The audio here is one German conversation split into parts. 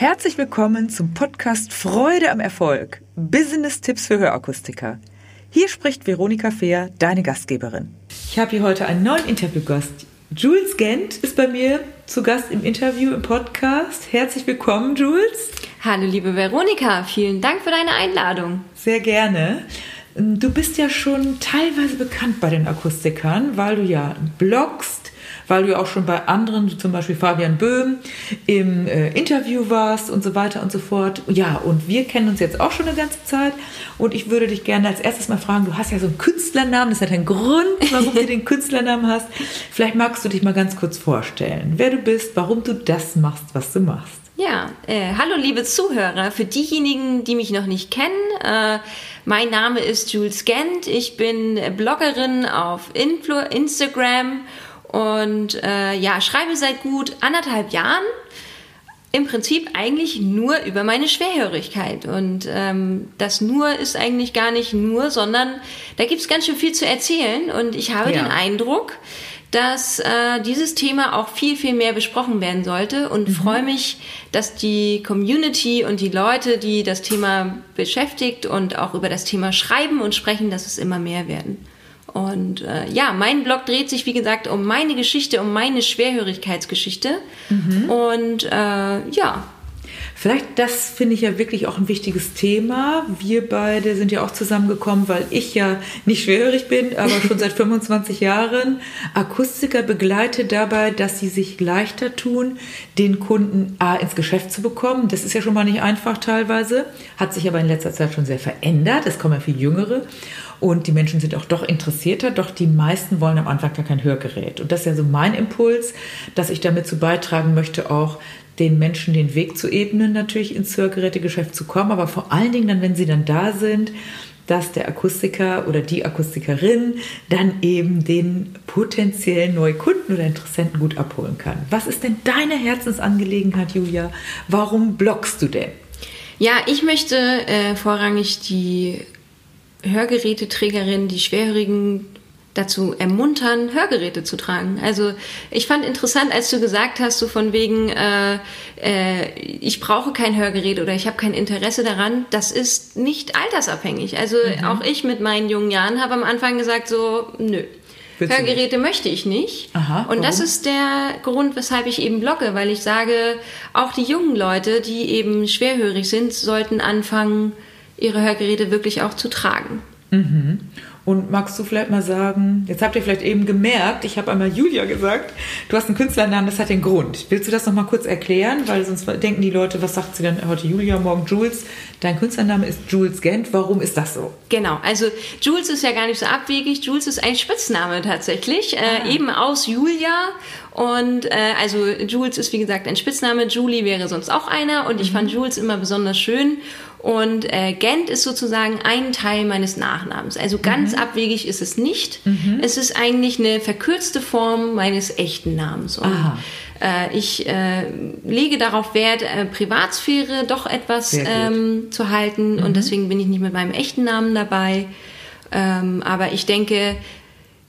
Herzlich willkommen zum Podcast Freude am Erfolg. Business-Tipps für Hörakustiker. Hier spricht Veronika Fehr, deine Gastgeberin. Ich habe hier heute einen neuen Interviewgast. Jules Gent ist bei mir zu Gast im Interview im Podcast. Herzlich willkommen, Jules. Hallo, liebe Veronika. Vielen Dank für deine Einladung. Sehr gerne. Du bist ja schon teilweise bekannt bei den Akustikern, weil du ja bloggst, weil du auch schon bei anderen, zum Beispiel Fabian Böhm, im äh, Interview warst und so weiter und so fort. Ja, und wir kennen uns jetzt auch schon eine ganze Zeit. Und ich würde dich gerne als erstes mal fragen, du hast ja so einen Künstlernamen, das hat einen Grund, warum du den Künstlernamen hast. Vielleicht magst du dich mal ganz kurz vorstellen, wer du bist, warum du das machst, was du machst. Ja, äh, hallo liebe Zuhörer. Für diejenigen, die mich noch nicht kennen, äh, mein Name ist Jules Gent. Ich bin Bloggerin auf Influ Instagram und äh, ja, schreibe seit gut anderthalb Jahren im Prinzip eigentlich nur über meine Schwerhörigkeit. Und ähm, das nur ist eigentlich gar nicht nur, sondern da gibt es ganz schön viel zu erzählen. Und ich habe ja. den Eindruck, dass äh, dieses Thema auch viel, viel mehr besprochen werden sollte und mhm. freue mich, dass die Community und die Leute, die das Thema beschäftigt und auch über das Thema schreiben und sprechen, dass es immer mehr werden. Und äh, ja, mein Blog dreht sich, wie gesagt, um meine Geschichte, um meine Schwerhörigkeitsgeschichte. Mhm. Und äh, ja. Vielleicht, das finde ich ja wirklich auch ein wichtiges Thema. Wir beide sind ja auch zusammengekommen, weil ich ja nicht schwerhörig bin, aber schon seit 25 Jahren Akustiker begleite dabei, dass sie sich leichter tun, den Kunden A ins Geschäft zu bekommen. Das ist ja schon mal nicht einfach teilweise, hat sich aber in letzter Zeit schon sehr verändert. Es kommen ja viel Jüngere. Und die Menschen sind auch doch interessierter, doch die meisten wollen am Anfang gar kein Hörgerät. Und das ist ja so mein Impuls, dass ich damit zu beitragen möchte, auch den Menschen den Weg zu ebnen, natürlich ins Hörgerätegeschäft zu kommen, aber vor allen Dingen dann, wenn sie dann da sind, dass der Akustiker oder die Akustikerin dann eben den potenziellen Neukunden oder Interessenten gut abholen kann. Was ist denn deine Herzensangelegenheit, Julia? Warum bloggst du denn? Ja, ich möchte äh, vorrangig die Hörgeräteträgerinnen, die Schwerhörigen dazu ermuntern, Hörgeräte zu tragen. Also ich fand interessant, als du gesagt hast, so von wegen, äh, äh, ich brauche kein Hörgerät oder ich habe kein Interesse daran, das ist nicht altersabhängig. Also mhm. auch ich mit meinen jungen Jahren habe am Anfang gesagt, so, nö. Willst Hörgeräte möchte ich nicht. Aha, und das ist der Grund, weshalb ich eben blogge, weil ich sage, auch die jungen Leute, die eben schwerhörig sind, sollten anfangen, ihre Hörgeräte wirklich auch zu tragen. Mhm. Und magst du vielleicht mal sagen, jetzt habt ihr vielleicht eben gemerkt, ich habe einmal Julia gesagt, du hast einen Künstlernamen, das hat den Grund. Willst du das noch mal kurz erklären? Weil sonst denken die Leute, was sagt sie denn heute Julia, morgen Jules? Dein Künstlername ist Jules Gent. Warum ist das so? Genau, also Jules ist ja gar nicht so abwegig. Jules ist ein Spitzname tatsächlich, äh, ah. eben aus Julia. Und äh, also Jules ist wie gesagt ein Spitzname. Julie wäre sonst auch einer. Und ich mhm. fand Jules immer besonders schön. Und äh, Gent ist sozusagen ein Teil meines Nachnamens. Also ganz mhm. abwegig ist es nicht. Mhm. Es ist eigentlich eine verkürzte Form meines echten Namens. Und, äh, ich äh, lege darauf Wert, äh, Privatsphäre doch etwas ähm, zu halten. Mhm. Und deswegen bin ich nicht mit meinem echten Namen dabei. Ähm, aber ich denke,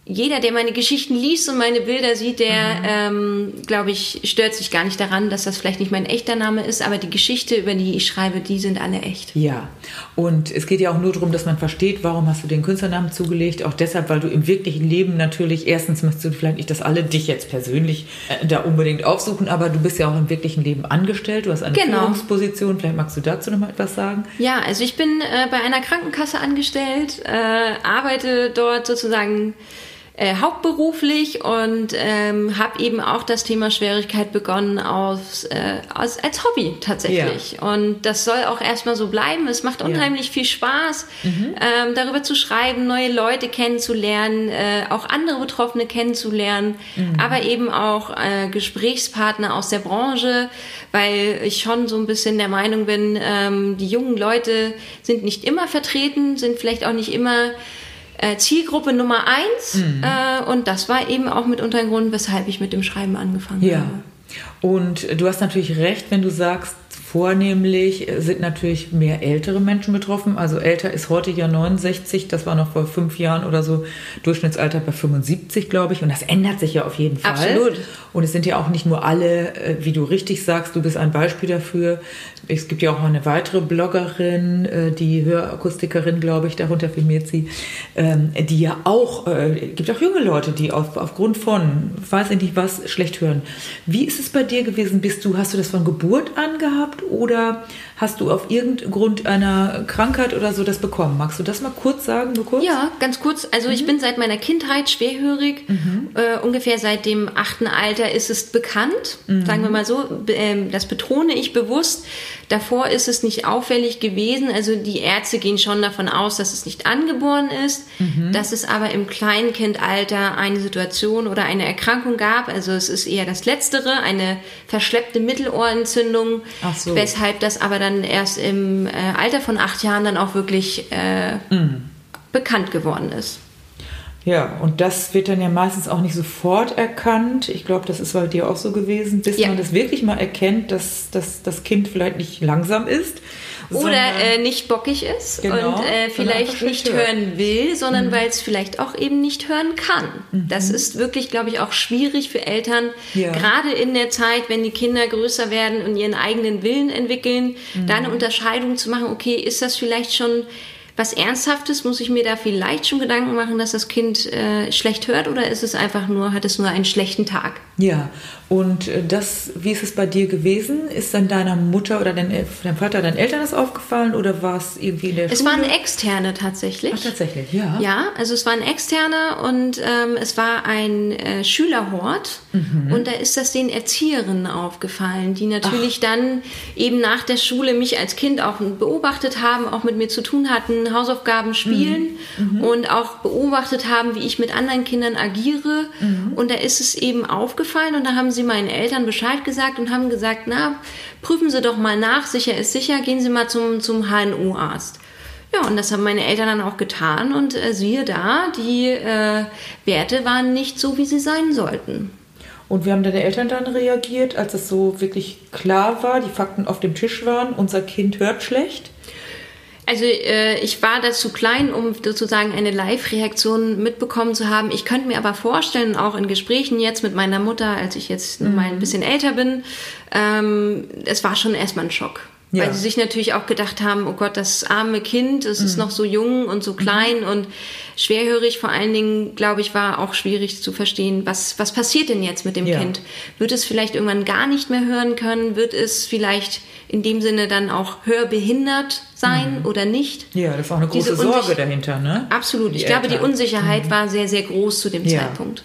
jeder, der meine Geschichten liest und meine Bilder sieht, der, mhm. ähm, glaube ich, stört sich gar nicht daran, dass das vielleicht nicht mein echter Name ist, aber die Geschichte, über die ich schreibe, die sind alle echt. Ja, und es geht ja auch nur darum, dass man versteht, warum hast du den Künstlernamen zugelegt. Auch deshalb, weil du im wirklichen Leben natürlich, erstens möchtest du vielleicht nicht, dass alle dich jetzt persönlich äh, da unbedingt aufsuchen, aber du bist ja auch im wirklichen Leben angestellt, du hast eine genau. Führungsposition. Vielleicht magst du dazu noch mal etwas sagen? Ja, also ich bin äh, bei einer Krankenkasse angestellt, äh, arbeite dort sozusagen äh, hauptberuflich und ähm, habe eben auch das Thema Schwierigkeit begonnen aus, äh, aus, als Hobby tatsächlich. Ja. Und das soll auch erstmal so bleiben. Es macht unheimlich ja. viel Spaß, mhm. ähm, darüber zu schreiben, neue Leute kennenzulernen, äh, auch andere Betroffene kennenzulernen, mhm. aber eben auch äh, Gesprächspartner aus der Branche, weil ich schon so ein bisschen der Meinung bin, ähm, die jungen Leute sind nicht immer vertreten, sind vielleicht auch nicht immer äh, Zielgruppe Nummer eins. Mhm. Äh, und das war eben auch mitunter ein Grund, weshalb ich mit dem Schreiben angefangen ja. habe. Und du hast natürlich recht, wenn du sagst, Vornehmlich sind natürlich mehr ältere Menschen betroffen. Also älter ist heute ja 69, das war noch vor fünf Jahren oder so Durchschnittsalter bei 75, glaube ich. Und das ändert sich ja auf jeden Fall. Absolut. Und es sind ja auch nicht nur alle, äh, wie du richtig sagst, du bist ein Beispiel dafür. Es gibt ja auch mal eine weitere Bloggerin, äh, die Hörakustikerin, glaube ich, darunter filmiert sie, ähm, die ja auch, äh, gibt auch junge Leute, die auf, aufgrund von, weiß ich nicht was, schlecht hören. Wie ist es bei dir gewesen? Bist du, hast du das von Geburt an gehabt? Oder hast du auf irgendeinen Grund einer Krankheit oder so das bekommen? Magst du das mal kurz sagen, nur kurz? Ja, ganz kurz. Also mhm. ich bin seit meiner Kindheit schwerhörig. Mhm. Äh, ungefähr seit dem achten Alter ist es bekannt. Mhm. Sagen wir mal so. Äh, das betone ich bewusst. Davor ist es nicht auffällig gewesen. Also die Ärzte gehen schon davon aus, dass es nicht angeboren ist, mhm. dass es aber im Kleinkindalter eine Situation oder eine Erkrankung gab. Also es ist eher das Letztere, eine verschleppte Mittelohrentzündung, so. Weshalb das aber dann dann erst im äh, Alter von acht Jahren dann auch wirklich äh, mhm. bekannt geworden ist. Ja, und das wird dann ja meistens auch nicht sofort erkannt. Ich glaube, das ist bei dir auch so gewesen, bis ja. man das wirklich mal erkennt, dass, dass das Kind vielleicht nicht langsam ist. Oder äh, nicht bockig ist genau, und äh, vielleicht nicht hört. hören will, sondern mhm. weil es vielleicht auch eben nicht hören kann. Mhm. Das ist wirklich, glaube ich, auch schwierig für Eltern, ja. gerade in der Zeit, wenn die Kinder größer werden und ihren eigenen Willen entwickeln, mhm. da eine Unterscheidung zu machen, okay, ist das vielleicht schon was Ernsthaftes? Muss ich mir da vielleicht schon Gedanken machen, dass das Kind äh, schlecht hört oder ist es einfach nur, hat es nur einen schlechten Tag? Ja, und äh, das, wie ist es bei dir gewesen? Ist dann deiner Mutter oder dein, deinem Vater, deinen Eltern das aufgefallen oder war es irgendwie in der es Schule? Es waren Externe tatsächlich. Ach, tatsächlich, ja. Ja, also es waren Externe und ähm, es war ein äh, Schülerhort mhm. und da ist das den Erzieherinnen aufgefallen, die natürlich Ach. dann eben nach der Schule mich als Kind auch beobachtet haben, auch mit mir zu tun hatten, Hausaufgaben spielen mhm. Mhm. und auch beobachtet haben, wie ich mit anderen Kindern agiere. Mhm. Und da ist es eben aufgefallen und da haben sie sie meinen Eltern Bescheid gesagt und haben gesagt, na, prüfen Sie doch mal nach, sicher ist sicher, gehen Sie mal zum, zum HNO-Arzt. Ja, und das haben meine Eltern dann auch getan und äh, siehe da, die äh, Werte waren nicht so, wie sie sein sollten. Und wie haben deine Eltern dann reagiert, als es so wirklich klar war, die Fakten auf dem Tisch waren, unser Kind hört schlecht? Also äh, ich war da zu klein, um sozusagen eine Live-Reaktion mitbekommen zu haben. Ich könnte mir aber vorstellen, auch in Gesprächen jetzt mit meiner Mutter, als ich jetzt mhm. mal ein bisschen älter bin, ähm, es war schon erstmal ein Schock. Ja. Weil sie sich natürlich auch gedacht haben, oh Gott, das arme Kind, es mhm. ist noch so jung und so klein mhm. und schwerhörig. Vor allen Dingen, glaube ich, war auch schwierig zu verstehen, was, was passiert denn jetzt mit dem ja. Kind? Wird es vielleicht irgendwann gar nicht mehr hören können? Wird es vielleicht in dem Sinne dann auch hörbehindert sein mhm. oder nicht? Ja, das war eine große Sorge dahinter, ne? Absolut. Die ich Eltern. glaube, die Unsicherheit mhm. war sehr, sehr groß zu dem ja. Zeitpunkt.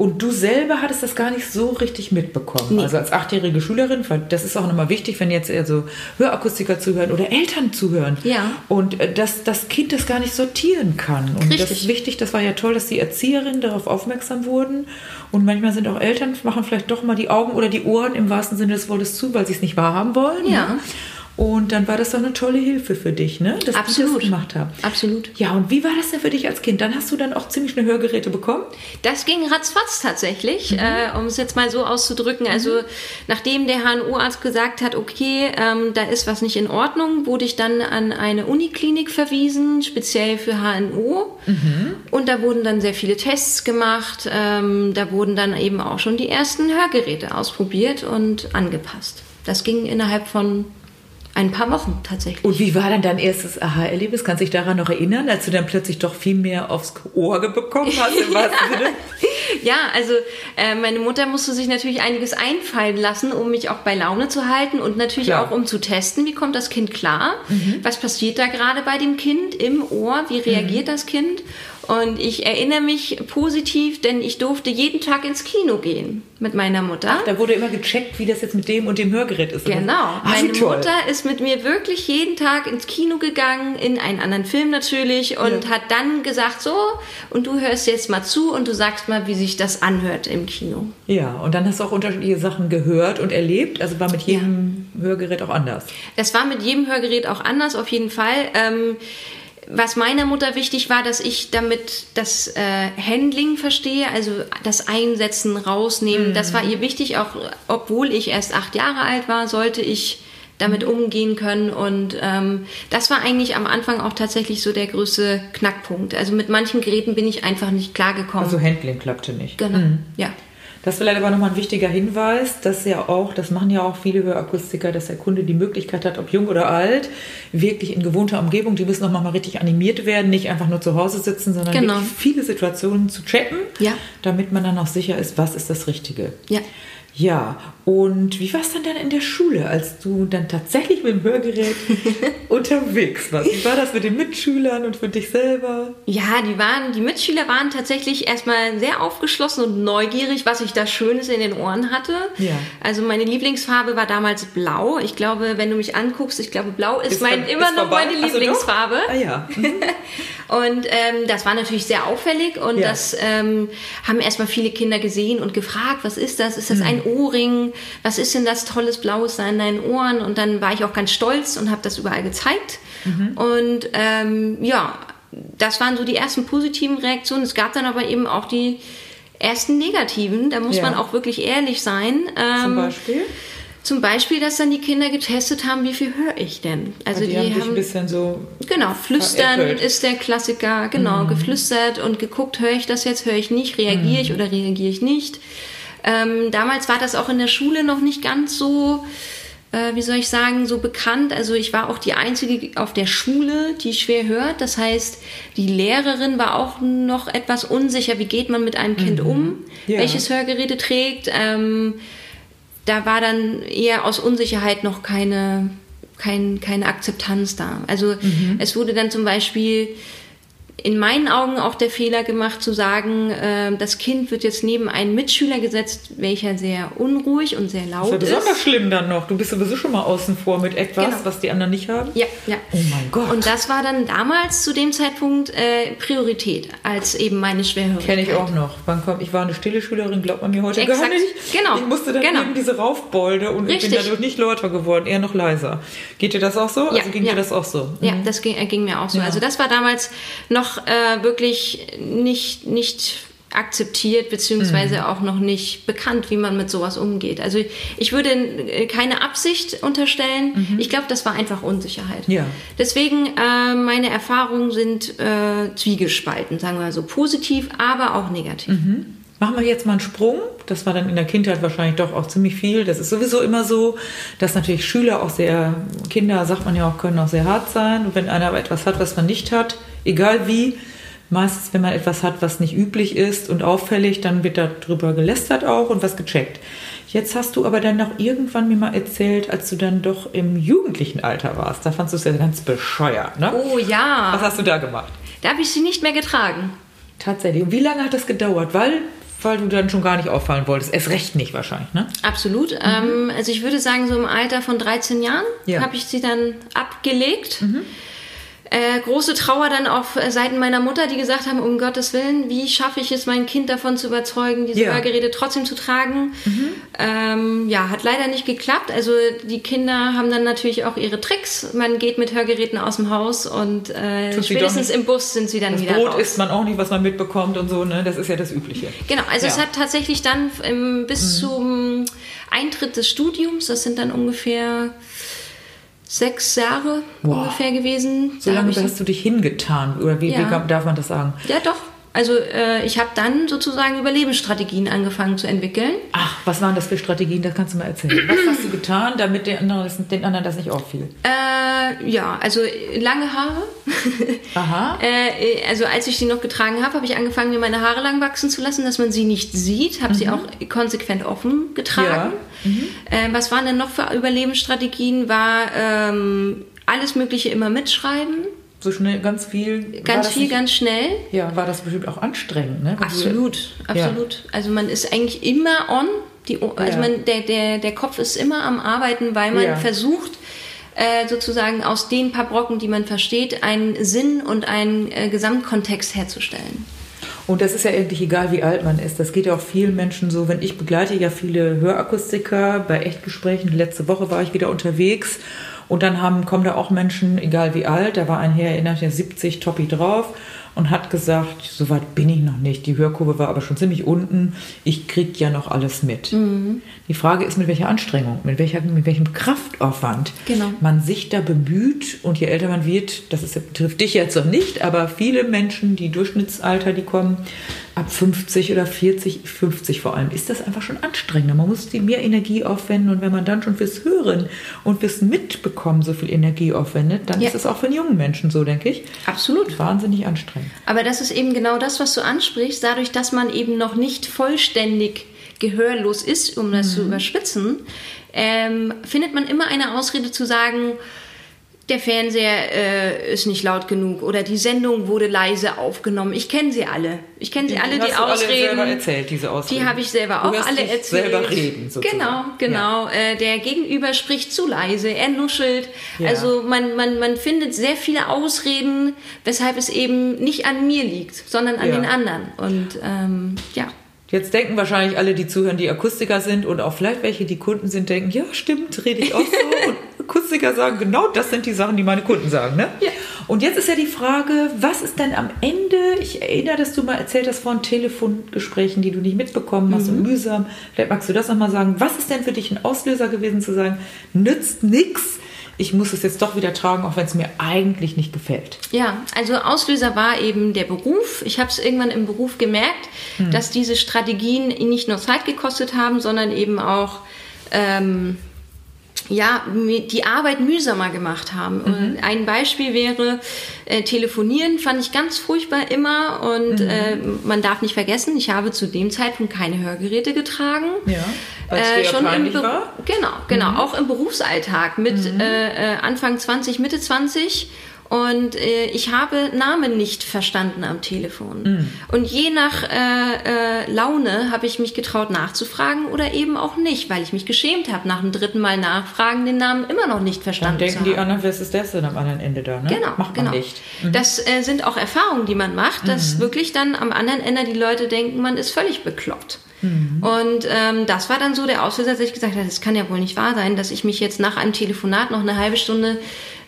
Und du selber hattest das gar nicht so richtig mitbekommen. Nee. Also als achtjährige Schülerin, weil das ist auch nochmal wichtig, wenn jetzt eher so Hörakustiker zuhören oder Eltern zuhören. Ja. Und äh, dass das Kind das gar nicht sortieren kann. Und richtig. das ist wichtig, das war ja toll, dass die Erzieherinnen darauf aufmerksam wurden. Und manchmal sind auch Eltern, machen vielleicht doch mal die Augen oder die Ohren im wahrsten Sinne des Wortes zu, weil sie es nicht wahrhaben wollen. Ja. Ne? Und dann war das doch eine tolle Hilfe für dich, ne? dass Absolut. ich das gemacht habe. Absolut. Ja, und wie war das denn für dich als Kind? Dann hast du dann auch ziemlich schnell Hörgeräte bekommen? Das ging ratzfatz tatsächlich, mhm. äh, um es jetzt mal so auszudrücken. Mhm. Also nachdem der HNO-Arzt gesagt hat, okay, ähm, da ist was nicht in Ordnung, wurde ich dann an eine Uniklinik verwiesen, speziell für HNO. Mhm. Und da wurden dann sehr viele Tests gemacht. Ähm, da wurden dann eben auch schon die ersten Hörgeräte ausprobiert und angepasst. Das ging innerhalb von ein paar Wochen tatsächlich. Und wie war dann dein erstes Aha-Erlebnis? Kannst du dich daran noch erinnern, als du dann plötzlich doch viel mehr aufs Ohr bekommen hast? Im ja. ja, also äh, meine Mutter musste sich natürlich einiges einfallen lassen, um mich auch bei Laune zu halten und natürlich klar. auch um zu testen, wie kommt das Kind klar? Mhm. Was passiert da gerade bei dem Kind im Ohr? Wie reagiert mhm. das Kind? Und ich erinnere mich positiv, denn ich durfte jeden Tag ins Kino gehen mit meiner Mutter. Ach, da wurde immer gecheckt, wie das jetzt mit dem und dem Hörgerät ist. Genau. Ach, Meine Mutter ist mit mir wirklich jeden Tag ins Kino gegangen, in einen anderen Film natürlich, und ja. hat dann gesagt, so, und du hörst jetzt mal zu und du sagst mal, wie sich das anhört im Kino. Ja, und dann hast du auch unterschiedliche Sachen gehört und erlebt. Also war mit jedem ja. Hörgerät auch anders. Es war mit jedem Hörgerät auch anders, auf jeden Fall. Ähm, was meiner Mutter wichtig war, dass ich damit das äh, Handling verstehe, also das Einsetzen, rausnehmen. Mhm. Das war ihr wichtig, auch obwohl ich erst acht Jahre alt war, sollte ich damit umgehen können. Und ähm, das war eigentlich am Anfang auch tatsächlich so der größte Knackpunkt. Also mit manchen Geräten bin ich einfach nicht klargekommen. Also Handling klappte nicht. Genau, mhm. ja. Das ist vielleicht aber nochmal ein wichtiger Hinweis, dass ja auch, das machen ja auch viele Hörakustiker, dass der Kunde die Möglichkeit hat, ob jung oder alt, wirklich in gewohnter Umgebung, die müssen nochmal mal richtig animiert werden, nicht einfach nur zu Hause sitzen, sondern genau. viele Situationen zu checken, ja. damit man dann auch sicher ist, was ist das Richtige. Ja. Ja, und wie war es dann, dann in der Schule, als du dann tatsächlich mit dem Hörgerät unterwegs warst? Wie war das mit den Mitschülern und für dich selber? Ja, die waren, die Mitschüler waren tatsächlich erstmal sehr aufgeschlossen und neugierig, was ich da Schönes in den Ohren hatte. Ja. Also meine Lieblingsfarbe war damals blau. Ich glaube, wenn du mich anguckst, ich glaube, blau ist, ist mein, immer ist noch vorbei? meine Lieblingsfarbe. Ah ja. Mhm. und ähm, das war natürlich sehr auffällig und ja. das ähm, haben erstmal viele Kinder gesehen und gefragt, was ist das? Ist das mhm. ein Ohrring? Was ist denn das tolles Blaues da in deinen Ohren? Und dann war ich auch ganz stolz und habe das überall gezeigt. Mhm. Und ähm, ja, das waren so die ersten positiven Reaktionen. Es gab dann aber eben auch die ersten negativen. Da muss ja. man auch wirklich ehrlich sein. Ähm, Zum Beispiel? Zum Beispiel, dass dann die Kinder getestet haben, wie viel höre ich denn? Also die, die haben, haben ein bisschen so genau flüstern veräppelt. ist der Klassiker, genau mhm. geflüstert und geguckt, höre ich das jetzt, höre ich nicht, reagiere mhm. ich oder reagiere ich nicht? Ähm, damals war das auch in der Schule noch nicht ganz so, äh, wie soll ich sagen, so bekannt. Also ich war auch die Einzige auf der Schule, die schwer hört. Das heißt, die Lehrerin war auch noch etwas unsicher, wie geht man mit einem Kind mhm. um, ja. welches Hörgeräte trägt. Ähm, da war dann eher aus Unsicherheit noch keine, kein, keine Akzeptanz da. Also mhm. es wurde dann zum Beispiel in meinen Augen auch der Fehler gemacht zu sagen, äh, das Kind wird jetzt neben einen Mitschüler gesetzt, welcher sehr unruhig und sehr laut ist. Das ist besonders schlimm dann noch. Du bist sowieso schon mal außen vor mit etwas, genau. was die anderen nicht haben. Ja, ja. Oh mein Gott. Und das war dann damals zu dem Zeitpunkt äh, Priorität als eben meine Schwerhörigkeit. Kenne ich auch noch. Wann kommt, ich war eine stille Schülerin, glaubt man mir heute Exakt. gar nicht. Genau. Ich musste dann genau. eben diese Raufbolde und Richtig. ich bin dadurch nicht lauter geworden, eher noch leiser. Geht dir das auch so? Ja, also ging ja. dir das auch so? Ja, mhm. das ging, äh, ging, mir auch so. Ja. Also das war damals noch äh, wirklich wirklich nicht, nicht akzeptiert beziehungsweise mhm. auch noch nicht bekannt, wie man mit sowas umgeht. Also ich würde keine Absicht unterstellen. Mhm. Ich glaube, das war einfach Unsicherheit. Ja. Deswegen äh, meine Erfahrungen sind äh, zwiegespalten, sagen wir so positiv, aber auch negativ. Mhm. Machen wir jetzt mal einen Sprung. Das war dann in der Kindheit wahrscheinlich doch auch ziemlich viel. Das ist sowieso immer so, dass natürlich Schüler auch sehr, Kinder, sagt man ja auch, können auch sehr hart sein. Und wenn einer aber etwas hat, was man nicht hat, egal wie, Meistens, wenn man etwas hat, was nicht üblich ist und auffällig, dann wird darüber gelästert auch und was gecheckt. Jetzt hast du aber dann noch irgendwann mir mal erzählt, als du dann doch im jugendlichen Alter warst. Da fandst du es ja ganz bescheuert, ne? Oh ja. Was hast du da gemacht? Da habe ich sie nicht mehr getragen. Tatsächlich. Und wie lange hat das gedauert? Weil weil du dann schon gar nicht auffallen wolltest. Es recht nicht wahrscheinlich, ne? Absolut. Mhm. Ähm, also ich würde sagen, so im Alter von 13 Jahren ja. habe ich sie dann abgelegt. Mhm. Äh, große Trauer dann auf Seiten meiner Mutter, die gesagt haben, um Gottes Willen, wie schaffe ich es, mein Kind davon zu überzeugen, diese ja. Hörgeräte trotzdem zu tragen? Mhm. Ähm, ja, hat leider nicht geklappt. Also die Kinder haben dann natürlich auch ihre Tricks. Man geht mit Hörgeräten aus dem Haus und äh, spätestens im Bus sind sie dann das wieder Brot raus. isst man auch nicht, was man mitbekommt und so, ne? Das ist ja das Übliche. Genau, also ja. es hat tatsächlich dann ähm, bis mhm. zum Eintritt des Studiums, das sind dann ungefähr sechs Jahre wow. ungefähr gewesen. So lange hast du dich hingetan, oder wie, ja. wie darf man das sagen? Ja, doch. Also äh, ich habe dann sozusagen Überlebensstrategien angefangen zu entwickeln. Ach, was waren das für Strategien? Das kannst du mal erzählen. Was hast du getan, damit den anderen, den anderen das nicht auffiel? Äh, ja, also lange Haare. Aha. äh, also als ich sie noch getragen habe, habe ich angefangen, mir meine Haare lang wachsen zu lassen, dass man sie nicht sieht. Habe mhm. sie auch konsequent offen getragen. Ja. Mhm. Äh, was waren denn noch für Überlebensstrategien? War ähm, alles Mögliche immer mitschreiben so schnell, ganz viel. Ganz viel, nicht, ganz schnell. Ja, war das bestimmt auch anstrengend, ne? Absolut, absolut. Ja. Also man ist eigentlich immer on. Die, also ja. man, der, der, der Kopf ist immer am Arbeiten, weil man ja. versucht, äh, sozusagen aus den paar Brocken, die man versteht, einen Sinn und einen äh, Gesamtkontext herzustellen. Und das ist ja eigentlich egal, wie alt man ist. Das geht ja auch vielen Menschen so. Wenn ich begleite ja viele Hörakustiker bei Echtgesprächen. Letzte Woche war ich wieder unterwegs und dann haben, kommen da auch Menschen, egal wie alt, da war ein Herr, erinnert ja 70 Toppi drauf. und hat gesagt, so weit bin ich noch nicht. Die Hörkurve war aber schon ziemlich unten. Ich kriege ja noch alles mit. Mhm. Die Frage ist, mit welcher Anstrengung, mit, welcher, mit welchem Kraftaufwand genau. man sich da bemüht. Und je älter man wird, das ist, betrifft dich jetzt noch nicht, aber viele Menschen, die Durchschnittsalter, die kommen ab 50 oder 40, 50 vor allem, ist das einfach schon anstrengender. Man muss die mehr Energie aufwenden. Und wenn man dann schon fürs Hören und fürs Mitbekommen so viel Energie aufwendet, dann ja. ist es auch für einen jungen Menschen so, denke ich. Absolut. Wahnsinnig anstrengend. Aber das ist eben genau das, was du ansprichst, dadurch, dass man eben noch nicht vollständig gehörlos ist, um das mhm. zu überspitzen, ähm, findet man immer eine Ausrede zu sagen, der Fernseher äh, ist nicht laut genug oder die Sendung wurde leise aufgenommen. Ich kenne sie alle. Ich kenne sie die alle, die Ausreden. Alle selber erzählt, diese Ausreden. Die habe ich selber auch alle erzählt. Selber reden, sozusagen. Genau, genau. Ja. Äh, der Gegenüber spricht zu leise, er nuschelt. Ja. Also man, man, man findet sehr viele Ausreden, weshalb es eben nicht an mir liegt, sondern an ja. den anderen. Und ähm, ja. Jetzt denken wahrscheinlich alle, die zuhören, die Akustiker sind und auch vielleicht welche, die Kunden sind, denken, ja, stimmt, rede ich auch so. und Akustiker sagen, genau das sind die Sachen, die meine Kunden sagen. Ne? Ja. Und jetzt ist ja die Frage, was ist denn am Ende, ich erinnere, dass du mal erzählt hast von Telefongesprächen, die du nicht mitbekommen hast mhm. und mühsam. Vielleicht magst du das nochmal sagen. Was ist denn für dich ein Auslöser gewesen zu sagen, nützt nichts, ich muss es jetzt doch wieder tragen, auch wenn es mir eigentlich nicht gefällt. Ja, also Auslöser war eben der Beruf. Ich habe es irgendwann im Beruf gemerkt, hm. dass diese Strategien nicht nur Zeit gekostet haben, sondern eben auch ähm, ja, die Arbeit mühsamer gemacht haben. Mhm. Ein Beispiel wäre, äh, telefonieren fand ich ganz furchtbar immer und mhm. äh, man darf nicht vergessen, ich habe zu dem Zeitpunkt keine Hörgeräte getragen. Ja, äh, schon im war? Genau, genau, mhm. auch im Berufsalltag mit mhm. äh, äh Anfang 20, Mitte 20 und äh, ich habe Namen nicht verstanden am Telefon. Mhm. Und je nach äh, äh, Laune habe ich mich getraut nachzufragen oder eben auch nicht, weil ich mich geschämt habe, nach dem dritten Mal nachfragen, den Namen immer noch nicht verstanden Dann denken die anderen, wer ist das denn am anderen Ende da? Ne? Genau, macht man genau. nicht. Mhm. Das äh, sind auch Erfahrungen, die man macht, dass mhm. wirklich dann am anderen Ende die Leute denken, man ist völlig bekloppt. Mhm. Und ähm, das war dann so der Auslöser, dass ich gesagt habe, das kann ja wohl nicht wahr sein, dass ich mich jetzt nach einem Telefonat noch eine halbe Stunde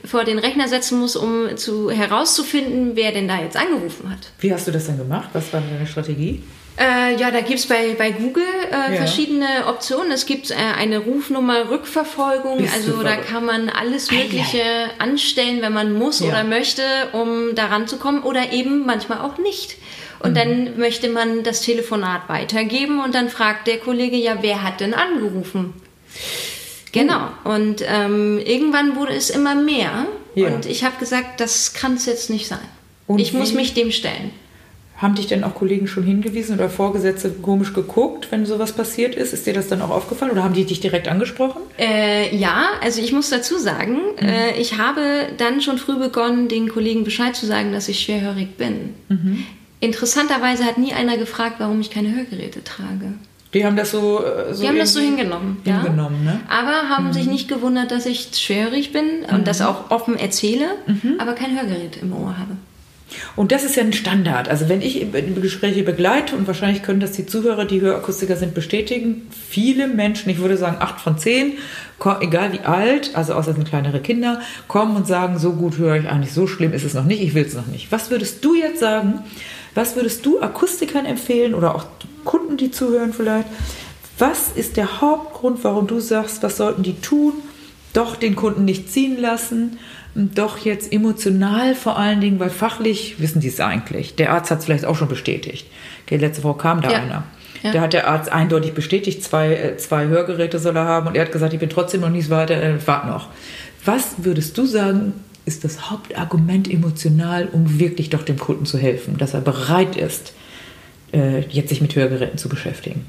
vor den Rechner setzen muss, um zu, herauszufinden, wer denn da jetzt angerufen hat. Wie hast du das denn gemacht? Was war deine Strategie? Äh, ja, da gibt es bei, bei Google äh, ja. verschiedene Optionen. Es gibt äh, eine Rufnummer Rückverfolgung. Bist also da kann man alles Mögliche ei, ei. anstellen, wenn man muss ja. oder möchte, um daran zu kommen oder eben manchmal auch nicht. Und mhm. dann möchte man das Telefonat weitergeben und dann fragt der Kollege, ja, wer hat denn angerufen? Genau. Und ähm, irgendwann wurde es immer mehr. Ja. Und ich habe gesagt, das kann es jetzt nicht sein. Und ich muss mich dem stellen. Haben dich denn auch Kollegen schon hingewiesen oder Vorgesetzte komisch geguckt, wenn sowas passiert ist? Ist dir das dann auch aufgefallen oder haben die dich direkt angesprochen? Äh, ja, also ich muss dazu sagen, mhm. äh, ich habe dann schon früh begonnen, den Kollegen Bescheid zu sagen, dass ich schwerhörig bin. Mhm. Interessanterweise hat nie einer gefragt, warum ich keine Hörgeräte trage. Die haben das so, äh, so, die haben das so hingenommen. hingenommen ja. ne? Aber haben mhm. sich nicht gewundert, dass ich schwerhörig bin mhm. und das auch offen erzähle, mhm. aber kein Hörgerät im Ohr habe. Und das ist ja ein Standard. Also wenn ich Gespräche begleite, und wahrscheinlich können das die Zuhörer, die Hörakustiker sind, bestätigen, viele Menschen, ich würde sagen acht von zehn, egal wie alt, also außer sind kleinere Kinder, kommen und sagen, so gut höre ich eigentlich, so schlimm ist es noch nicht, ich will es noch nicht. Was würdest du jetzt sagen, was würdest du Akustikern empfehlen oder auch Kunden, die zuhören vielleicht? Was ist der Hauptgrund, warum du sagst, was sollten die tun? Doch den Kunden nicht ziehen lassen, doch jetzt emotional vor allen Dingen, weil fachlich wissen die es eigentlich. Der Arzt hat es vielleicht auch schon bestätigt. Okay, letzte Woche kam da ja. einer. Ja. Da hat der Arzt eindeutig bestätigt, zwei, äh, zwei Hörgeräte soll er haben und er hat gesagt, ich bin trotzdem noch nicht weiter, äh, wart noch. Was würdest du sagen, ist das Hauptargument emotional, um wirklich doch dem Kunden zu helfen, dass er bereit ist, äh, jetzt sich mit Hörgeräten zu beschäftigen?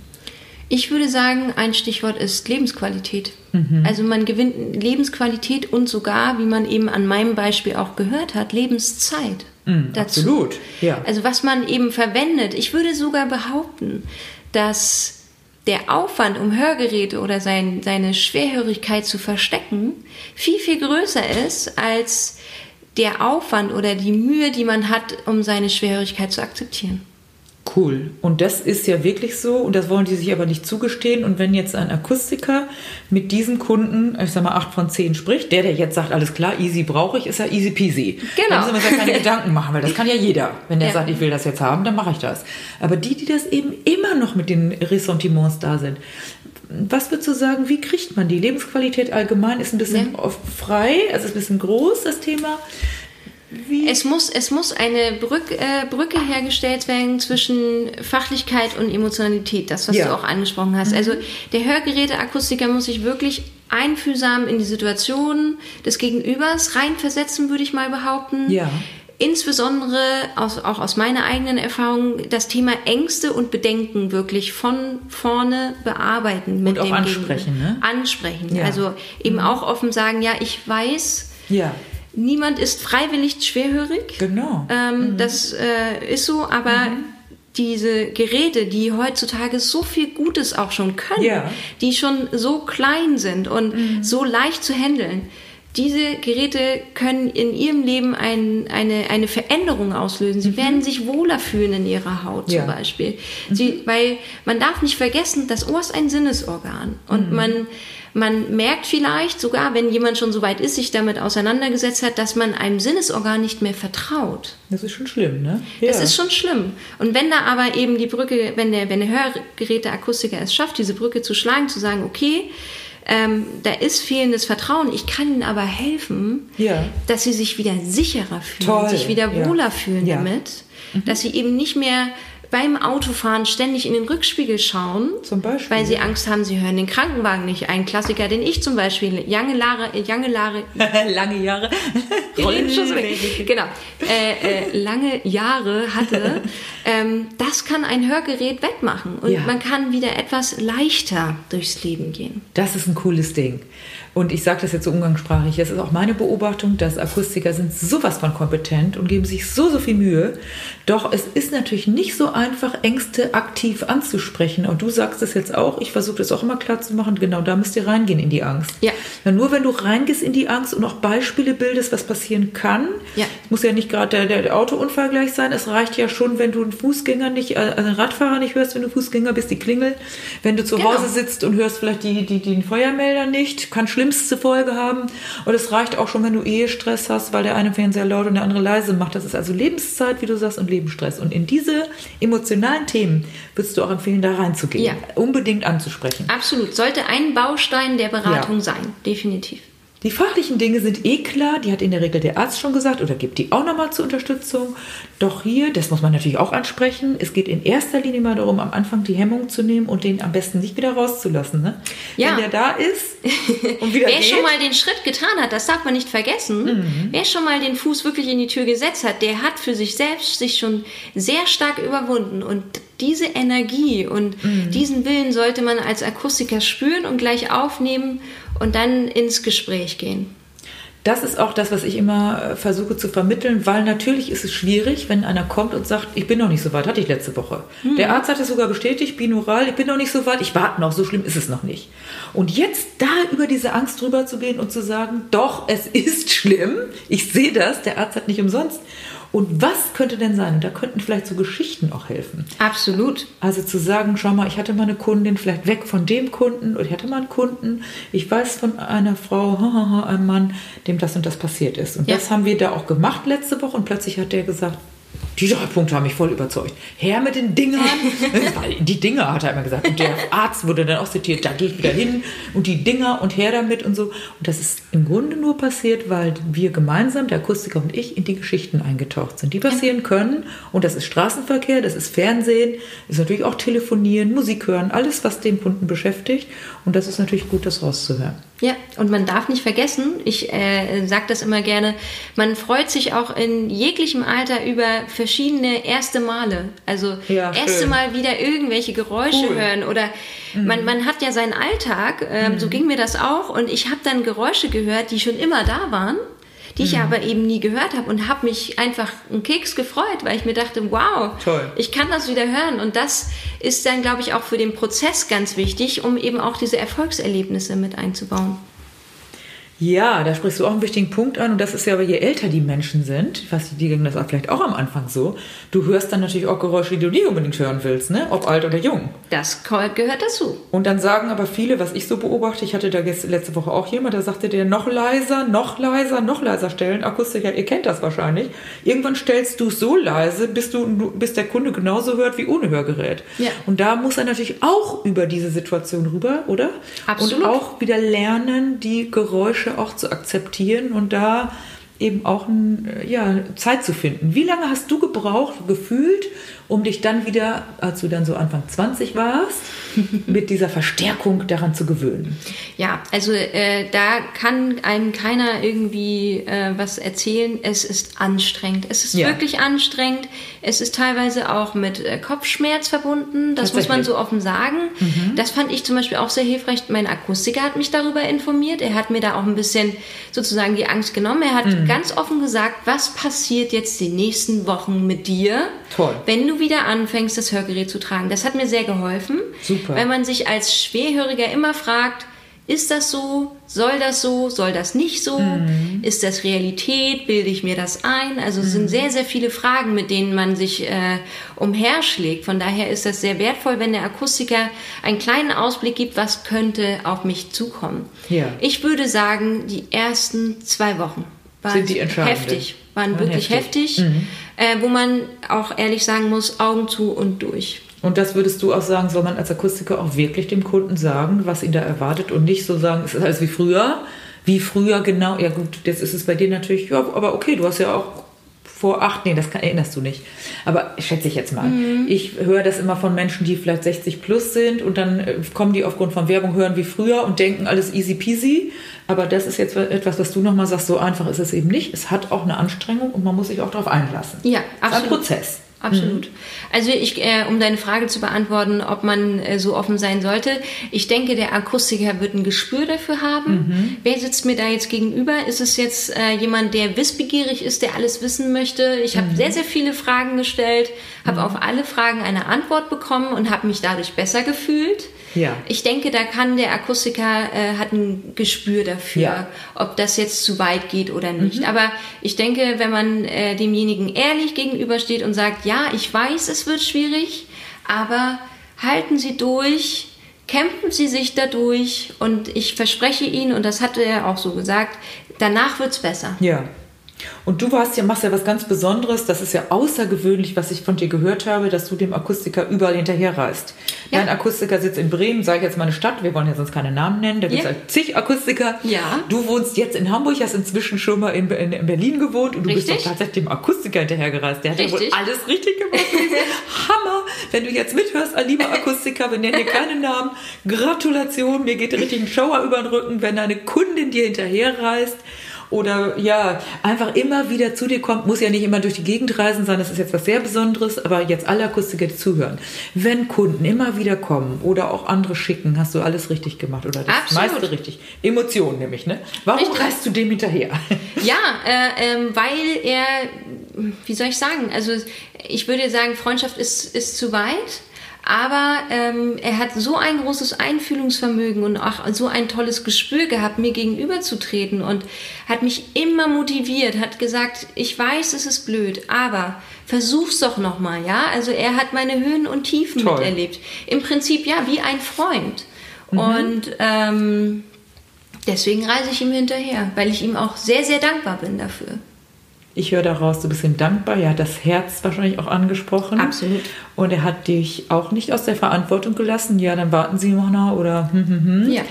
Ich würde sagen, ein Stichwort ist Lebensqualität. Mhm. Also man gewinnt Lebensqualität und sogar, wie man eben an meinem Beispiel auch gehört hat, Lebenszeit. Mhm, dazu. Absolut. Ja. Also was man eben verwendet. Ich würde sogar behaupten, dass der Aufwand, um Hörgeräte oder sein, seine Schwerhörigkeit zu verstecken, viel, viel größer ist als der Aufwand oder die Mühe, die man hat, um seine Schwerhörigkeit zu akzeptieren. Cool. Und das ist ja wirklich so und das wollen die sich aber nicht zugestehen. Und wenn jetzt ein Akustiker mit diesem Kunden, ich sag mal, 8 von 10 spricht, der, der jetzt sagt, alles klar, easy brauche ich, ist ja easy peasy. Genau. Da müssen wir uns ja keine Gedanken machen, weil das kann ja jeder. Wenn der Ja. sagt, ich will das jetzt haben, dann mache ich das. Aber die, die das eben immer noch mit den Ressentiments da sind, was würdest du sagen, wie kriegt man die? Lebensqualität allgemein ist ein bisschen Ja. oft frei, also ist ein bisschen groß, das Thema. Wie? Es muss, es muss eine Brück, äh, Brücke hergestellt werden zwischen Fachlichkeit und Emotionalität, das, was Ja. du auch angesprochen hast. Also der Hörgeräteakustiker muss sich wirklich einfühlsam in die Situation des Gegenübers reinversetzen, würde ich mal behaupten. Ja. Insbesondere aus, auch aus meiner eigenen Erfahrung das Thema Ängste und Bedenken wirklich von vorne bearbeiten mit Und auch dem ansprechen, Gegenüber. ne? Ansprechen. Ja. Also eben auch offen sagen, ja, ich weiß, ja, Niemand ist freiwillig schwerhörig. genau. Ähm, Das äh, ist so, aber diese Geräte, die heutzutage so viel Gutes auch schon können, Ja. die schon so klein sind und so leicht zu handeln, diese Geräte können in ihrem Leben ein, eine, eine Veränderung auslösen. Sie werden sich wohler fühlen in ihrer Haut Ja. zum Beispiel. Sie, weil man darf nicht vergessen, das Ohr ist ein Sinnesorgan. Und man, man merkt vielleicht sogar, wenn jemand schon so weit ist, sich damit auseinandergesetzt hat, dass man einem Sinnesorgan nicht mehr vertraut. Das ist schon schlimm, ne? Das Ja. ist schon schlimm. Und wenn da aber eben die Brücke, wenn der, wenn der Hörgeräteakustiker es schafft, diese Brücke zu schlagen, zu sagen, okay, ähm, da ist fehlendes Vertrauen, ich kann ihnen aber helfen, Ja. dass sie sich wieder sicherer fühlen, Toll, sich wieder ja. wohler fühlen Ja. Mhm. damit, dass sie eben nicht mehr beim Autofahren ständig in den Rückspiegel schauen, Zum Beispiel, weil sie. Angst haben, sie hören den Krankenwagen nicht. Ein Klassiker, den ich zum Beispiel lange Jahre, lange Jahre, Lange Jahre. Genau. Äh, äh, lange Jahre hatte, ähm, das kann ein Hörgerät wettmachen. Und Ja. man kann wieder etwas leichter durchs Leben gehen. Das ist ein cooles Ding. Und ich sage das jetzt so umgangssprachlich. Das ist auch meine Beobachtung, dass Akustiker sind sowas von kompetent und geben sich so, so viel Mühe. Doch es ist natürlich nicht so einfach, Ängste aktiv anzusprechen. Und du sagst es jetzt auch. Ich versuche das auch immer klar zu machen. Genau da müsst ihr reingehen in die Angst. Ja. Na, nur wenn du reingehst in die Angst und auch Beispiele bildest, was passieren kann. Ja. Es muss ja nicht gerade der, der Autounfall gleich sein. Es reicht ja schon, wenn du einen Fußgänger nicht, also einen Radfahrer nicht hörst, wenn du Fußgänger bist, die Klingel. Wenn du zu Genau. Hause sitzt und hörst vielleicht die, die, den Feuermelder nicht, kann schlimmste Folge haben. Und es reicht auch schon, wenn du Ehestress hast, weil der eine Fernseher laut und der andere leise macht. Das ist also Lebenszeit, wie du sagst, und Lebensstress. Und in diese emotionalen Themen würdest du auch empfehlen, da reinzugehen. Ja. Unbedingt anzusprechen. Absolut. Sollte ein Baustein der Beratung Ja. sein. Definitiv. Die fachlichen Dinge sind eh klar, die hat in der Regel der Arzt schon gesagt oder gibt die auch nochmal zur Unterstützung. Doch hier, das muss man natürlich auch ansprechen, es geht in erster Linie mal darum, am Anfang die Hemmung zu nehmen und den am besten nicht wieder rauszulassen. Ne? Ja. Wenn der da ist und wieder Wer geht, schon mal den Schritt getan hat, das darf man nicht vergessen, Mhm. wer schon mal den Fuß wirklich in die Tür gesetzt hat, der hat für sich selbst sich schon sehr stark überwunden. Und diese Energie und Mhm. diesen Willen sollte man als Akustiker spüren und gleich aufnehmen und dann ins Gespräch gehen. Das ist auch das, was ich immer äh, versuche zu vermitteln, weil natürlich ist es schwierig, wenn einer kommt und sagt, ich bin noch nicht so weit, hatte ich letzte Woche. Der Arzt hat es sogar bestätigt, binaural, ich bin noch nicht so weit, ich warte noch, so schlimm ist es noch nicht. Und jetzt da über diese Angst drüber zu gehen und zu sagen, doch, es ist schlimm, ich sehe das, der Arzt hat nicht umsonst. Und was könnte denn sein? Und da könnten vielleicht so Geschichten auch helfen. Absolut. Also zu sagen, schau mal, ich hatte mal eine Kundin, vielleicht weg von dem Kunden oder ich hatte mal einen Kunden, ich weiß von einer Frau, einem Mann, dem das und das passiert ist. Und Ja. das haben wir da auch gemacht letzte Woche und plötzlich hat der gesagt, die drei Punkte haben mich voll überzeugt. Her mit den Dingern. Die Dinger, hat er immer gesagt. Und der Arzt wurde dann auch zitiert, da gehe ich wieder hin und die Dinger und her damit und so. Und das ist im Grunde nur passiert, weil wir gemeinsam, der Akustiker und ich, in die Geschichten eingetaucht sind, die passieren können. Und das ist Straßenverkehr, das ist Fernsehen, das ist natürlich auch Telefonieren, Musik hören, alles, was den Kunden beschäftigt. Und das ist natürlich gut, das rauszuhören. Ja, und man darf nicht vergessen, ich äh, sage das immer gerne, man freut sich auch in jeglichem Alter über verschiedene erste Male. Also Ja, erste. Mal wieder irgendwelche Geräusche Cool. hören oder man, man hat ja seinen Alltag, ähm, so ging mir das auch und ich habe dann Geräusche gehört, die schon immer da waren die ich aber eben nie gehört habe und habe mich einfach einen Keks gefreut, weil ich mir dachte, wow, Toll. ich kann das wieder hören. Und das ist dann, glaube ich, auch für den Prozess ganz wichtig, um eben auch diese Erfolgserlebnisse mit einzubauen. Ja, da sprichst du auch einen wichtigen Punkt an und das ist ja, aber je älter die Menschen sind, was die ging das auch vielleicht auch am Anfang so, du hörst dann natürlich auch Geräusche, die du nie unbedingt hören willst, ne? ob alt oder jung. Das gehört dazu. Und dann sagen aber viele, was ich so beobachte, ich hatte da letzte Woche auch jemand, der sagte der noch leiser, noch leiser, noch leiser stellen, Akustiker, ihr kennt das wahrscheinlich. Irgendwann stellst du es so leise, bis, du, bis der Kunde genauso hört wie ohne Hörgerät. Ja. Und da muss er natürlich auch über diese Situation rüber, oder? Absolut. Und auch wieder lernen, die Geräusche auch zu akzeptieren und da eben auch ein, ja, Zeit zu finden. Wie lange hast du gebraucht, gefühlt, um dich dann wieder, als du dann so Anfang 20 warst, mit dieser Verstärkung daran zu gewöhnen? Ja, also äh, da kann einem keiner irgendwie äh, was erzählen. Es ist anstrengend. Es ist ja. wirklich anstrengend. Es ist teilweise auch mit äh, Kopfschmerz verbunden. Das muss man so offen sagen. Mhm. Das fand ich zum Beispiel auch sehr hilfreich. Mein Akustiker hat mich darüber informiert. Er hat mir da auch ein bisschen sozusagen die Angst genommen. Er hat mhm. ganz offen gesagt, was passiert jetzt die nächsten Wochen mit dir, Toll. wenn du wieder anfängst, das Hörgerät zu tragen. Das hat mir sehr geholfen. Super. Wenn man sich als Schwerhöriger immer fragt, ist das so? Soll das so? Soll das nicht so? Mhm. Ist das Realität? Bilde ich mir das ein? Also es mhm. sind sehr, sehr viele Fragen, mit denen man sich äh, umherschlägt. Von daher ist das sehr wertvoll, wenn der Akustiker einen kleinen Ausblick gibt, was könnte auf mich zukommen. Ja. Ich würde sagen, die ersten zwei Wochen waren heftig, waren, waren wirklich heftig, heftig mhm. Äh, wo man auch ehrlich sagen muss, Augen zu und durch. Und das würdest du auch sagen, soll man als Akustiker auch wirklich dem Kunden sagen, was ihn da erwartet und nicht so sagen, es ist alles wie früher. Wie früher genau, ja gut, jetzt ist es bei dir natürlich, ja, aber okay, du hast ja auch vor acht, nee, das kann, erinnerst du nicht. Aber schätze ich jetzt mal. Mhm. Ich höre das immer von Menschen, die vielleicht 60 plus sind und dann äh, kommen die aufgrund von Werbung hören wie früher und denken alles easy peasy. Aber das ist jetzt etwas, was du nochmal sagst, so einfach ist es eben nicht. Es hat auch eine Anstrengung und man muss sich auch darauf einlassen. Ja, absolut. Es ist ein Prozess absolut. Mhm. Also ich, äh, um deine Frage zu beantworten, ob man äh, so offen sein sollte, ich denke, der Akustiker wird ein Gespür dafür haben. Mhm. Wer sitzt mir da jetzt gegenüber? Ist es jetzt äh, jemand, der wissbegierig ist, der alles wissen möchte? Ich habe mhm. sehr, sehr viele Fragen gestellt, habe mhm. auf alle Fragen eine Antwort bekommen und habe mich dadurch besser gefühlt. Ja. Ich denke, da kann der Akustiker äh, hat ein Gespür dafür, ja. ob das jetzt zu weit geht oder nicht. Mhm. Aber ich denke, wenn man äh, demjenigen ehrlich gegenübersteht und sagt, ja, ich weiß, es wird schwierig, aber halten Sie durch, kämpfen Sie sich dadurch und ich verspreche Ihnen, und das hatte er auch so gesagt, danach wird es besser. Ja. Und du warst ja, machst ja was ganz Besonderes. Das ist ja außergewöhnlich, was ich von dir gehört habe, dass du dem Akustiker überall hinterher reist. Ja. Dein Akustiker sitzt in Bremen, sage ich jetzt mal eine Stadt. Wir wollen ja sonst keine Namen nennen. Da gibt es ja. halt zig Akustiker. Ja. Du wohnst jetzt in Hamburg, hast inzwischen schon mal in, in, in Berlin gewohnt und du richtig? bist doch tatsächlich dem Akustiker hinterhergereist. Der hat richtig? ja wohl alles richtig gemacht. Hammer! Wenn du jetzt mithörst, lieber Akustiker, wir nennen dir keine Namen. Gratulation, mir geht richtig ein Schauer über den Rücken, wenn deine Kundin dir hinterherreist oder ja, einfach immer wieder zu dir kommt, muss ja nicht immer durch die Gegend reisen sein, das ist jetzt was sehr Besonderes, aber jetzt alle Akustiker, zuhören. Wenn Kunden immer wieder kommen oder auch andere schicken, hast du alles richtig gemacht oder das Absolut. meiste richtig. Emotionen nämlich, ne? Warum richtig. reist du dem hinterher? Ja, äh, äh, weil er, wie soll ich sagen, also ich würde sagen, Freundschaft ist, ist zu weit. Aber ähm, er hat so ein großes Einfühlungsvermögen und auch so ein tolles Gespür gehabt, mir gegenüberzutreten und hat mich immer motiviert, hat gesagt, ich weiß, es ist blöd, aber versuch's doch nochmal, ja? Also er hat meine Höhen und Tiefen Toll. miterlebt. Im Prinzip ja, wie ein Freund. Mhm. Und ähm, deswegen reise ich ihm hinterher, weil ich ihm auch sehr, sehr dankbar bin dafür. Ich höre daraus, du bist ihm dankbar. Er hat das Herz wahrscheinlich auch angesprochen. Absolut. Und er hat dich auch nicht aus der Verantwortung gelassen. Ja, dann warten Sie noch nach oder hm, hm, hm. Ja.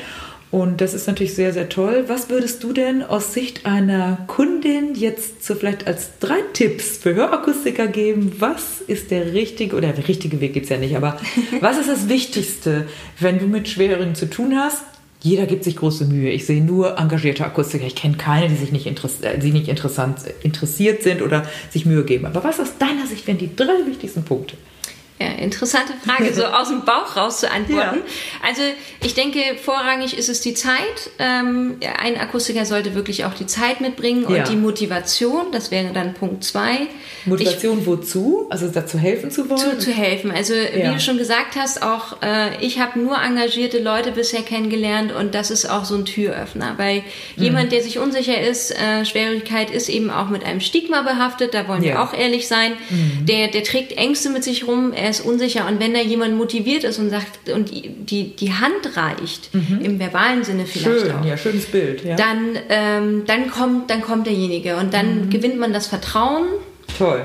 Und das ist natürlich sehr, sehr toll. Was würdest du denn aus Sicht einer Kundin jetzt so vielleicht als drei Tipps für Hörakustiker geben? Was ist der richtige, oder der richtige Weg gibt es ja nicht, aber was ist das Wichtigste, wenn du mit Schwereren zu tun hast? Jeder gibt sich große Mühe. Ich sehe nur engagierte Akustiker. Ich kenne keine, die sich nicht, äh, die nicht interessant, interessiert sind oder sich Mühe geben. Aber was aus deiner Sicht wären die drei wichtigsten Punkte? Interessante Frage, so aus dem Bauch raus zu antworten. Ja. Also ich denke, vorrangig ist es die Zeit. Ähm, ein Akustiker sollte wirklich auch die Zeit mitbringen und ja. die Motivation. Das wäre dann Punkt zwei. Motivation ich, wozu? Also dazu helfen zu wollen? Zu, zu helfen. Also ja. wie du schon gesagt hast, auch äh, ich habe nur engagierte Leute bisher kennengelernt und das ist auch so ein Türöffner. Weil mhm. jemand, der sich unsicher ist, äh, Schwierigkeit ist eben auch mit einem Stigma behaftet. Da wollen wir auch ehrlich sein. Mhm. Der, der trägt Ängste mit sich rum. Er ist unsicher und wenn da jemand motiviert ist und sagt und die, die Hand reicht, mhm. im verbalen Sinne vielleicht Schön, auch, ja, schönes Bild, ja. dann, ähm, dann, kommt, dann kommt derjenige und dann mhm. gewinnt man das Vertrauen. Toll.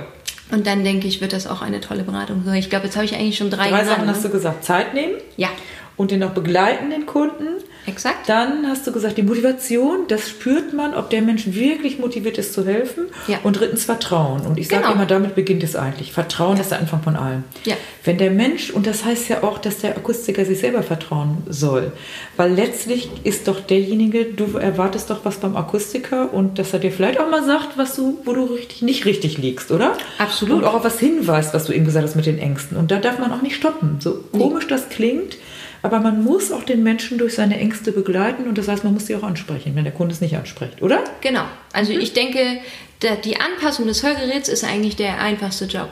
Und dann denke ich, wird das auch eine tolle Beratung. Ich glaube, jetzt habe ich eigentlich schon drei, drei Sachen hast du gesagt. Zeit nehmen. Ja. Und den auch begleiten, den Kunden. Exakt. Dann hast du gesagt, die Motivation, das spürt man, ob der Mensch wirklich motiviert ist zu helfen. Ja. Und drittens Vertrauen. Und ich sage genau. immer, damit beginnt es eigentlich. Vertrauen ja. ist der Anfang von allem. Ja. Wenn der Mensch, und das heißt ja auch, dass der Akustiker sich selber vertrauen soll, weil letztlich ist doch derjenige, du erwartest doch was beim Akustiker und dass er dir vielleicht auch mal sagt, was du, wo du richtig, nicht richtig liegst, oder? Absolut. Und auch auf was hinweist, was du eben gesagt hast mit den Ängsten. Und da darf man auch nicht stoppen. So komisch das klingt, aber man muss auch den Menschen durch seine Ängste begleiten und das heißt, man muss sie auch ansprechen, wenn der Kunde es nicht anspricht, oder? Genau. Also mhm. ich denke, die Anpassung des Hörgeräts ist eigentlich der einfachste Job.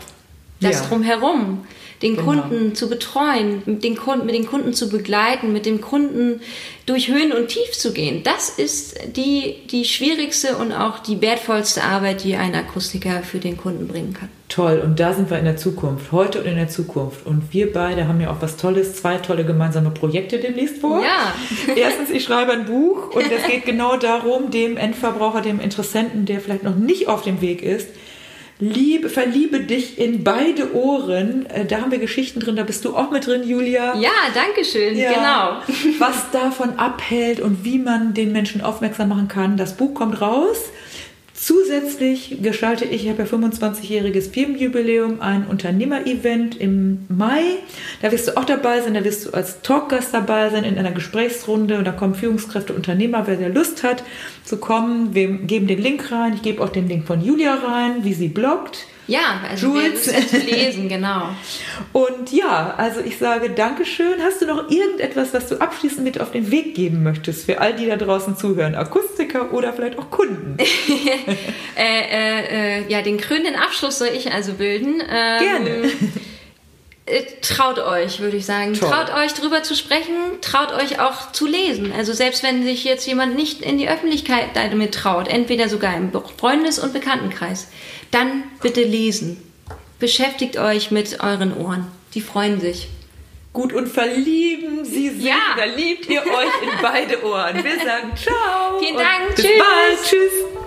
Das ja. drumherum den genau. Kunden zu betreuen, mit den, Kunden, mit den Kunden zu begleiten, mit dem Kunden durch Höhen und Tief zu gehen. Das ist die, die schwierigste und auch die wertvollste Arbeit, die ein Akustiker für den Kunden bringen kann. Toll, und da sind wir in der Zukunft, heute und in der Zukunft. Und wir beide haben ja auch was Tolles, zwei tolle gemeinsame Projekte demnächst vor. Ja. Erstens, ich schreibe ein Buch und es geht genau darum, dem Endverbraucher, dem Interessenten, der vielleicht noch nicht auf dem Weg ist, Liebe, verliebe dich in beide Ohren. Äh, da haben wir Geschichten drin, da bist du auch mit drin, Julia. Ja, danke schön, ja. genau. Was davon abhält und wie man den Menschen aufmerksam machen kann. Das Buch kommt raus. Zusätzlich gestalte ich, ich habe ja 25-jähriges Firmenjubiläum, ein Unternehmer-Event im Mai. Da wirst du auch dabei sein, da wirst du als Talkgast dabei sein in einer Gesprächsrunde und da kommen Führungskräfte, Unternehmer, wer der Lust hat zu kommen. Wir geben den Link rein, ich gebe auch den Link von Julia rein, wie sie bloggt. Ja, also Jules. lesen, genau. Und ja, also ich sage Dankeschön. Hast du noch irgendetwas, was du abschließend mit auf den Weg geben möchtest für all die da draußen zuhören? Akustiker oder vielleicht auch Kunden? äh, äh, äh, ja, den krönenden Abschluss soll ich also bilden. Ähm, Gerne. Äh, traut euch, würde ich sagen. Toll. Traut euch drüber zu sprechen, traut euch auch zu lesen. Also selbst wenn sich jetzt jemand nicht in die Öffentlichkeit damit traut, entweder sogar im Freundes- und Bekanntenkreis, dann bitte lesen. Beschäftigt euch mit euren Ohren. Die freuen sich. Gut und verlieben Sie sich. Ja. Verliebt ihr euch in beide Ohren. Wir sagen ciao. Vielen Dank. Bis Tschüss. bald. Tschüss.